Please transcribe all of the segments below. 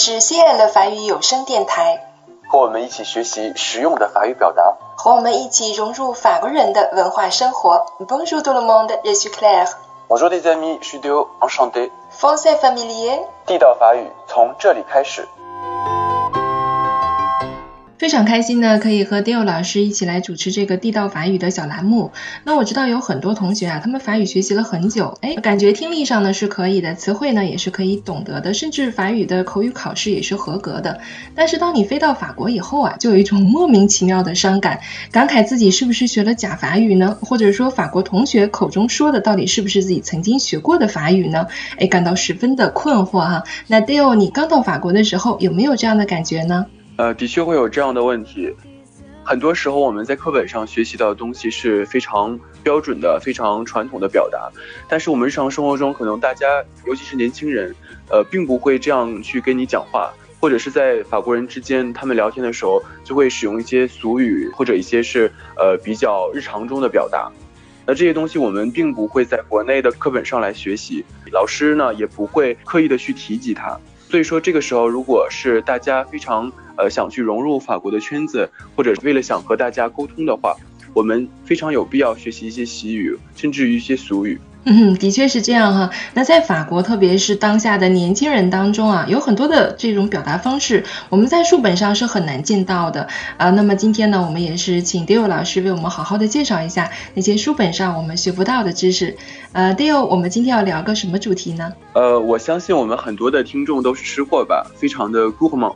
是 CN 的法语有声电台，和我们一起学习实用的法语表达，和我们一起融入法国人的文化生活。Bonjour tout le monde, je suis Claire. Bonjour les amis, je suis Deo, enchanté. Français familier，地道法语从这里开始。非常开心呢，可以和 Dale 老师一起来主持这个地道法语的小栏目。那我知道有很多同学啊，他们法语学习了很久，哎，感觉听力上呢是可以的，词汇呢也是可以懂得的，甚至法语的口语考试也是合格的。但是当你飞到法国以后啊，就有一种莫名其妙的伤感，感慨自己是不是学了假法语呢？或者说法国同学口中说的到底是不是自己曾经学过的法语呢？哎，感到十分的困惑哈。那 Dale，你刚到法国的时候有没有这样的感觉呢？呃，的确会有这样的问题。很多时候我们在课本上学习到的东西是非常标准的、非常传统的表达，但是我们日常生活中可能大家，尤其是年轻人，呃，并不会这样去跟你讲话，或者是在法国人之间，他们聊天的时候就会使用一些俗语或者一些是呃比较日常中的表达。那这些东西我们并不会在国内的课本上来学习，老师呢也不会刻意的去提及它。所以说，这个时候如果是大家非常呃想去融入法国的圈子，或者为了想和大家沟通的话，我们非常有必要学习一些习语，甚至于一些俗语。嗯，的确是这样哈。那在法国，特别是当下的年轻人当中啊，有很多的这种表达方式，我们在书本上是很难见到的啊。那么今天呢，我们也是请 Dale 老师为我们好好的介绍一下那些书本上我们学不到的知识。呃，Dale，我们今天要聊个什么主题呢？呃，我相信我们很多的听众都是吃货吧，非常的 gourmand。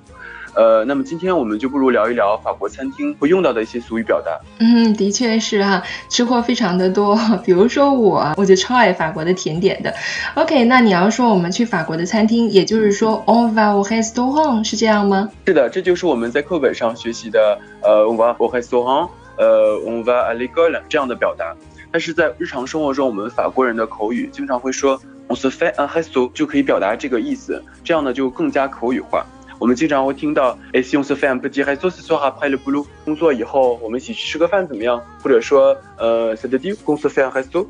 呃，那么今天我们就不如聊一聊法国餐厅会用到的一些俗语表达。嗯，的确是哈，吃货非常的多。比如说我，我就超爱法国的甜点的。OK，那你要说我们去法国的餐厅，也就是说 on va au restaurant，是这样吗？是的，这就是我们在课本上学习的呃 on va au restaurant，呃 on va à l'école 这样的表达。但是在日常生活中，我们法国人的口语经常会说 on se fait un resto，就可以表达这个意思。这样呢就更加口语化。我们经常会听到，Eh si on se fait un petit resto ce soir après le boulot？工作以后我们一起去吃个饭怎么样？或者说，呃，C'est dit qu'on se fait un resto？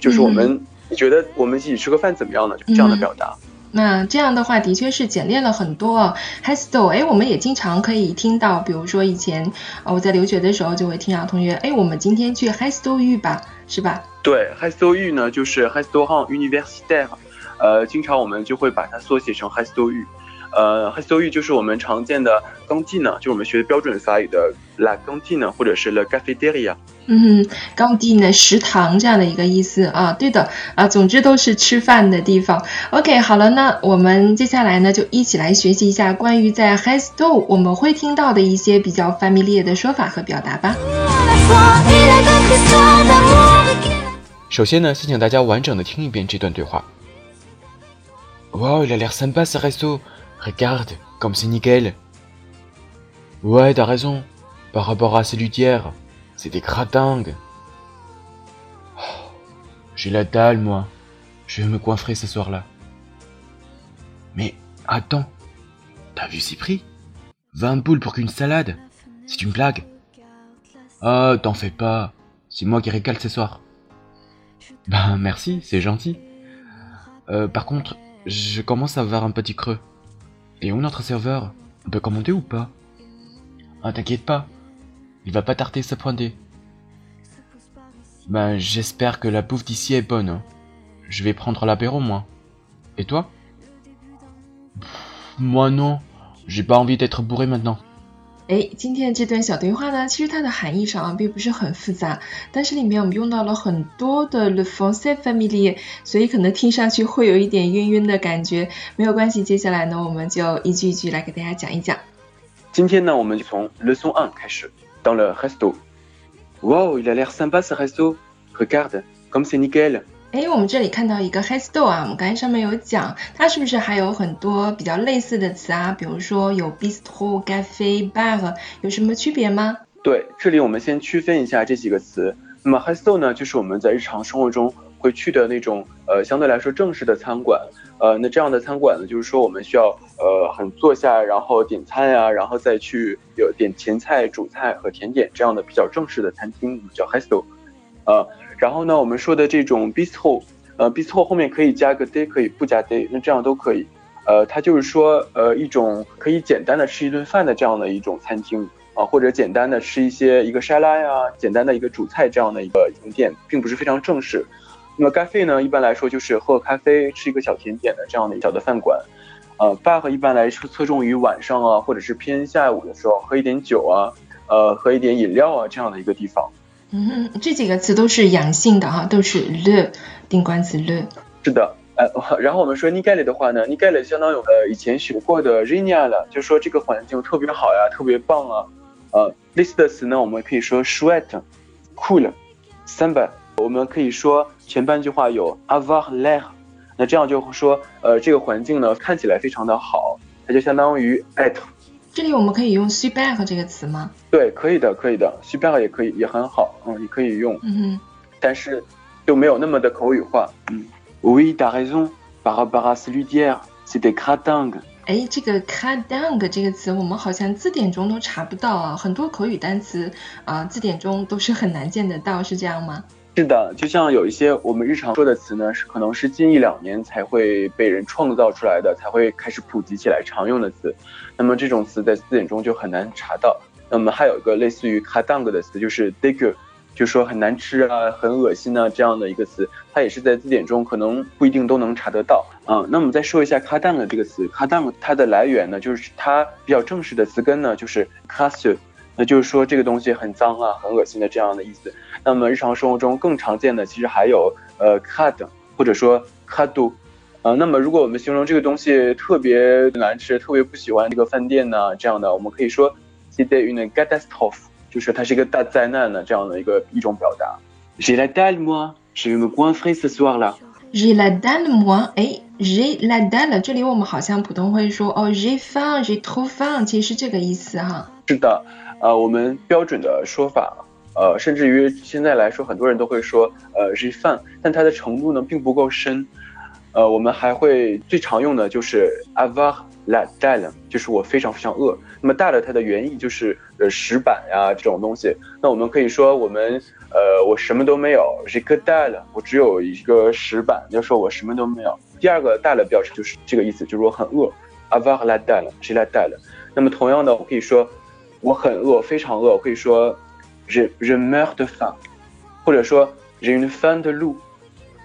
就是我们，你觉得我们一起吃个饭怎么样呢？就这样的表达。那这样的话的确是简练了很多。Resto，哎，我们也经常可以听到，比如说以前啊我在留学的时候就会听到同学，哎，我们今天去 Resto U 吧，是吧？对，Resto U 呢就是 Restaurant Universitaire，呃，经常我们就会把它缩写成 Resto U。呃 h i s t o 就是我们常见的钢技呢，就是我们学的标准法语的 la 钢技呢，或者是 la cafeteria。嗯，钢技呢，食堂这样的一个意思啊，对的啊，总之都是吃饭的地方。OK，好了，那我们接下来呢，就一起来学习一下关于在 h i s t o 我们会听到的一些比较 familiar 的说法和表达吧。首先呢，先请大家完整的听一遍这段对话。Wow, il a l'air sympa ce resto. Regarde, comme c'est nickel. Ouais, t'as raison. Par rapport à ces luthières, c'est des cratingues. Oh, j'ai la dalle, moi. Je vais me coinfrer ce soir-là. Mais attends, t'as vu ces prix 20 boules pour qu'une salade C'est une blague Ah, t'en fais pas. C'est moi qui régale ce soir. Ben merci, c'est gentil. Euh, par contre, je commence à avoir un petit creux. Et où notre serveur On peut commander ou pas Ah, t'inquiète pas. Il va pas tarder sa pointer. Ben, j'espère que la bouffe d'ici est bonne. Hein. Je vais prendre l'apéro, moi. Et toi? Moi non. J'ai pas envie d'être bourré maintenant. 哎，今天的这段小对话呢，其实它的含义上啊，并不是很复杂，但是里面我们用到了很多的 le français familier，所以可能听上去会有一点晕晕的感觉。没有关系，接下来呢，我们就一句一句来给大家讲一讲。今天呢，我们就从 “le son un 开始。Dans le resto. Wow, il a l'air sympa ce resto. Regarde, comme c'est nickel. 哎，我们这里看到一个 resto 啊，我们刚才上面有讲，它是不是还有很多比较类似的词啊？比如说有 bistro、cafe、bar，有什么区别吗？对，这里我们先区分一下这几个词。那么 resto 呢，就是我们在日常生活中会去的那种呃相对来说正式的餐馆。呃，那这样的餐馆呢，就是说我们需要呃很坐下，然后点餐呀，然后再去有点前菜、主菜和甜点这样的比较正式的餐厅，我们叫 resto。呃。然后呢，我们说的这种 bistro，呃，bistro 后面可以加个 day，可以不加 day，那这样都可以。呃，它就是说呃一种可以简单的吃一顿饭的这样的一种餐厅啊，或者简单的吃一些一个沙拉呀，简单的一个主菜这样的一个店，并不是非常正式。那么 cafe 呢，一般来说就是喝咖啡，吃一个小甜点的这样的小的饭馆。呃，bar 一般来说侧重于晚上啊，或者是偏下午的时候喝一点酒啊，呃，喝一点饮料啊这样的一个地方。嗯，这几个词都是阳性的哈，都是 l 定冠词 l。是的。呃，然后我们说 Nigel 的话呢，Nigel 相当于呃以前学过的 r i n i a 了就是说这个环境特别好呀，特别棒啊。呃，类似的词呢，我们可以说 Sweat，Cool，Samba。我们可以说前半句话有 avoir l'air，那这样就说呃这个环境呢看起来非常的好，它就相当于 at。这里我们可以用 s e b a c k 这个词吗？对，可以的，可以的 s e b a c k 也可以，也很好，嗯，也可以用。嗯哼。但是就没有那么的口语化，嗯。Oui, t'as raison. Par rapport à celui d'hier, c'était cratingue. 哎，这个 cratingue 这个词，我们好像字典中都查不到啊。很多口语单词啊，字典中都是很难见得到，是这样吗？是的，就像有一些我们日常说的词呢，是可能是近一两年才会被人创造出来的，才会开始普及起来常用的词。那么这种词在字典中就很难查到。那么还有一个类似于 cratingue 的词，就是 dégueu。就说很难吃啊，很恶心啊，这样的一个词，它也是在字典中可能不一定都能查得到啊。那我们再说一下 c a d a n 的这个词 c a d a n 它的来源呢，就是它比较正式的词根呢，就是 c a s u 那就是说这个东西很脏啊，很恶心的这样的意思。那么日常生活中更常见的其实还有呃 cad 或者说 cadu 呃。那么如果我们形容这个东西特别难吃，特别不喜欢这个饭店呢，这样的我们可以说 c'est une catastrophe。就是它是一个大灾难的这样的一个一种表达。J'ai la dalle moi, je vais me goinfrer ce soir là. J'ai la dalle moi，哎，j'ai la dalle，这里我们好像普通会说哦，j'ai faim，j'ai trop faim，其实是这个意思哈。是的，呃，我们标准的说法，呃，甚至于现在来说，很多人都会说呃是饭但它的程度呢并不够深。呃，我们还会最常用的就是 avoir la dalle，就是我非常非常饿。那么 dalle 它的原意就是呃石板呀这种东西。那我们可以说我们呃我什么都没有，j'ai que dalle，我只有一个石板，就说我什么都没有。第二个 dalle 表示就是这个意思，就是我很饿，avoir la dalle，j'ai la dalle。那么同样的，我可以说我很饿，非常饿，我可以说 je je meurs de faim，或者说 j'ai une faim de loup。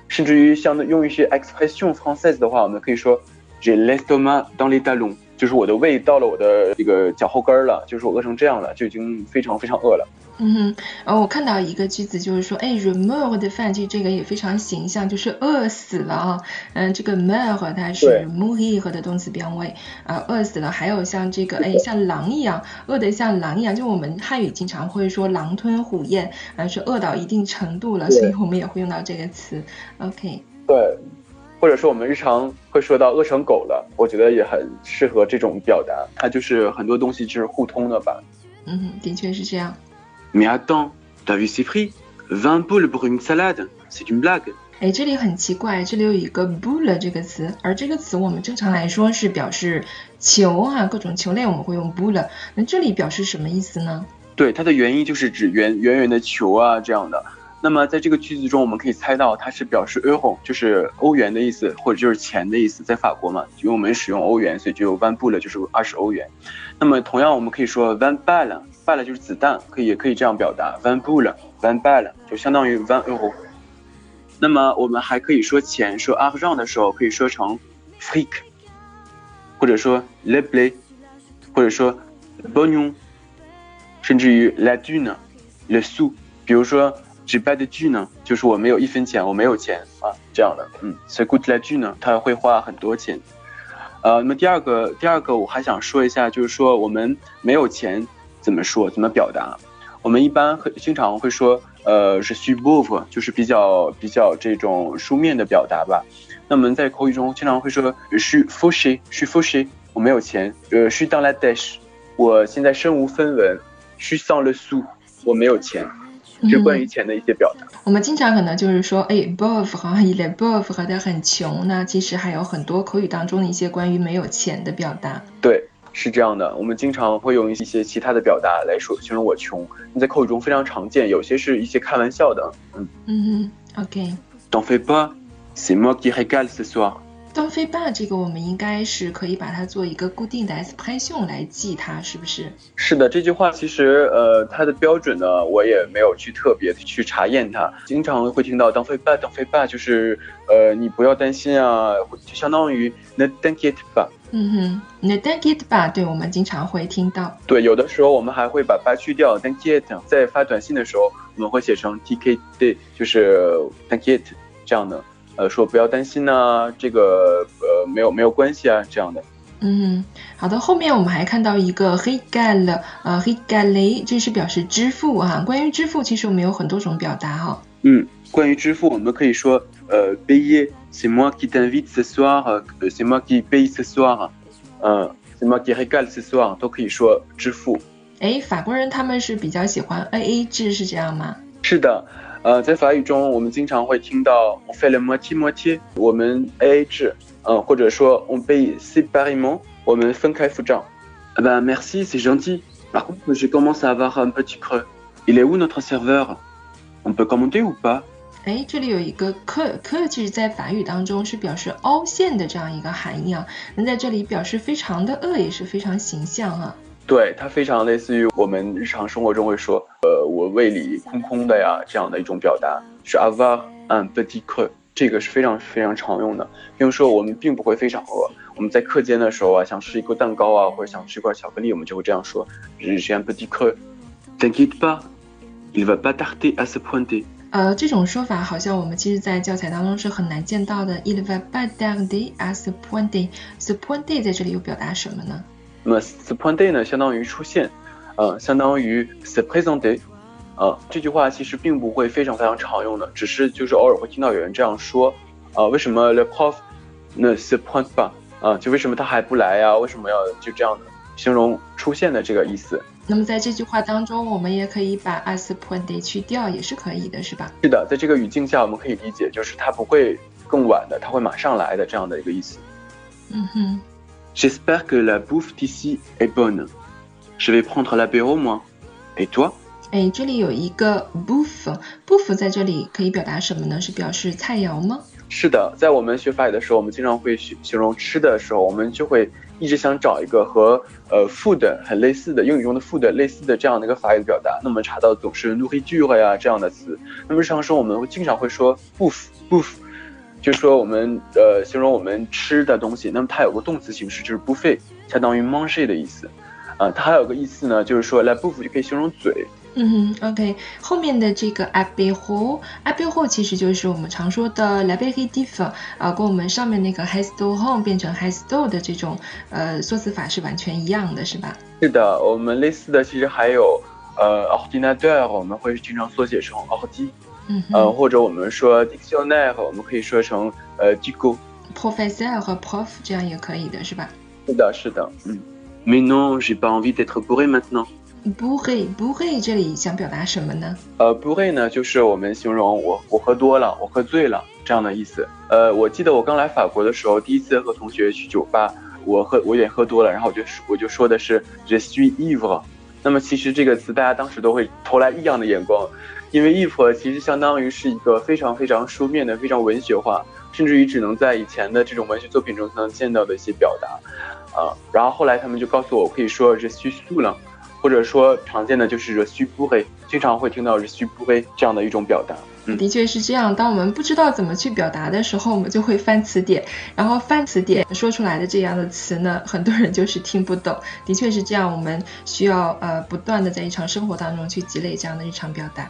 甚至于像用一些 expression française 的话，我们可以说 j'ai l'estomac dans les talons， 就是我的胃到了我的这个脚后跟了，就是我饿成这样了，就已经非常非常饿了。嗯哼，哦，我看到一个句子，就是说，哎，remove 的饭句，这个也非常形象，就是饿死了啊。嗯，这个 more 它是 mourir 的动词变位啊，饿死了。还有像这个，哎，像狼一样，饿得像狼一样，就我们汉语经常会说狼吞虎咽，啊，是饿到一定程度了，所以我们也会用到这个词。OK。对，或者说我们日常会说到饿成狗了，我觉得也很适合这种表达，它就是很多东西就是互通的吧。嗯，的确是这样。Mais attends, t'as vu ces prix? Vingt boules pour une salade? C'est une blague? 哎，这里很奇怪，这里有一个 boule 这个词，而这个词我们正常来说是表示球啊，各种球类我们会用 boule，那这里表示什么意思呢？对，它的原意就是指圆圆圆的球啊这样的。那么在这个句子中，我们可以猜到它是表示 euro，就是欧元的意思，或者就是钱的意思。在法国嘛，因为我们使用欧元，所以就有 one boule 就是二十欧元。那么同样，我们可以说 one balle，balle 就是子弹，可以也可以这样表达 one boule，van balle 就相当于 one euro。那么我们还可以说钱，说 argent 的时候可以说成 fric，或者说 l e b l e 或者说 bonion，甚至于 la dune，le sou，比如说。只 bad 句呢，就是我没有一分钱，我没有钱啊，这样的，嗯，所以 good 来句呢，他会花很多钱。呃，那么第二个，第二个我还想说一下，就是说我们没有钱怎么说，怎么表达？我们一般很经常会说，呃，是 s u b o v 就是比较比较这种书面的表达吧。那么在口语中经常会说，suis fauché，suis fauché，我没有钱。呃，suis dans la dèche，我现在身无分文。suis sans le sou，我没有钱。是关于钱的一些表达。我们经常可能就是说，哎，bof 好像一类 bof 和他很穷那其实还有很多口语当中的一些关于没有钱的表达。对，是这样的。我们经常会用一些其他的表达来说形容我穷，在口语中非常常见，有些是一些开玩笑的。嗯嗯，OK。T'en fais pas, c'est moi qui régale ce soir. 当飞霸这个我们应该是可以把它做一个固定的 expression 来记它，是不是？是的，这句话其实呃它的标准呢，我也没有去特别去查验它，经常会听到当飞霸，当飞霸就是呃你不要担心啊，就相当于 ne t'inquiète pas。嗯哼，ne t'inquiète pas，对我们经常会听到。对，有的时候我们还会把 pas 去掉，t'inquiète，在发短信的时候我们会写成 t'inquiète，就是 t'inquiète 这样的。呃，说不要担心啊，这个呃没有没有关系啊，这样的。嗯，好的。后面我们还看到一个 he gal，呃 he gal，这是表示支付哈。关于支付，其实我们有很多种表达哈。嗯，关于支付，我们可以说呃 payer，c'est moi qui t'invite ce soir，c'est moi qui paye ce soir，嗯，c'est moi qui regal ce soir，都可以说支付。哎，法国人他们是比较喜欢 A A 制，是这样吗？是的。呃，在法语中，我们经常会听到 on fait le moitié moitié，我们 A A 制，嗯，或者说 on paye séparément，我们分开付账。Ah bah merci, c'est gentil. Par contre, je commence à avoir un petit creux. Il est où notre serveur? On peut commander ou pas? 哎，这里有一个 que，que 其实在法语当中是表示凹陷的这样一个含义啊，那在这里表示非常的饿也是非常形象啊。对，它非常类似于我们日常生活中会说，呃，我胃里空空的呀，这样的一种表达是 avoir un petit cre 这个是非常非常常用的。比如说，我们并不会非常饿，我们在课间的时候啊，想吃一个蛋糕啊，或者想吃一块巧克力，我们就会这样说，j'ai un petit cre。T'inquiète pas, il va pas tarder à se pointer。呃，这种说法好像我们其实在教材当中是很难见到的，il va pas tarder à se pointer。se pointer 在这里又表达什么呢？那么 se pointer 呢，相当于出现，呃，相当于 se présenter，呃，这句话其实并不会非常非常常用的，只是就是偶尔会听到有人这样说，啊，为什么 le prof ne se pointe pas？啊，就为什么他还不来呀？为什么要就这样的形容出现的这个意思？那么在这句话当中，我们也可以把 se pointer 去掉，也是可以的，是吧？是的，在这个语境下，我们可以理解就是他不会更晚的，他会马上来的这样的一个意思。嗯哼。J'espère que la bouffe ici est bonne. Je vais prendre l'apéro moi. Et toi? 哎，这里有一个 bouffe，bouffe 在这里可以表达什么呢？是表示菜肴吗？是的，在我们学法语的时候，我们经常会形容吃的时候，我们就会一直想找一个和呃 food 很类似的英语中的 food 类似的这样的一个法语的表达。那么查到总是 nourriture 呀这样的词。那么日常生活我们会经常会说 bouffe，bouffe。就是说我们呃形容我们吃的东西，那么它有个动词形式，就是 buffet，相当于 manger 的意思，啊，它还有个意思呢，就是说来 buff 就可以形容嘴。嗯哼，OK，后面的这个 apéro，apéro 其实就是我们常说的 l'apéritif，啊，跟我们上面那个 h a s t o home 变成 h a s t o 的这种呃缩词法是完全一样的，是吧？是的，我们类似的其实还有呃 ordinateur，我们会经常缩写成 ordi。嗯，呃，或者我们说 dictionnaire，我们可以说成呃 d i c o professeur 和 prof 这样也可以的是吧？是的，是的，嗯。Mais non, j'ai pas envie d'être bourré maintenant. bourré, bourré 这里想表达什么呢？呃，bourré 呢，就是我们形容我我喝多了，我喝醉了这样的意思。呃，我记得我刚来法国的时候，第一次和同学去酒吧，我喝我有点喝多了，然后我就我就说的是 je suis ivre。那么其实这个词大家当时都会投来异样的眼光。因为 if 其实相当于是一个非常非常书面的、非常文学化，甚至于只能在以前的这种文学作品中才能见到的一些表达，啊，然后后来他们就告诉我可以说 je suis s o u l 或者说常见的就是 je suis bourré，经常会听到 je suis bourré 这样的一种表达。的确是这样，当我们不知道怎么去表达的时候，我们就会翻词典，然后翻词典说出来的这样的词呢，很多人就是听不懂。的确是这样，我们需要呃不断的在日常生活当中去积累这样的日常表达。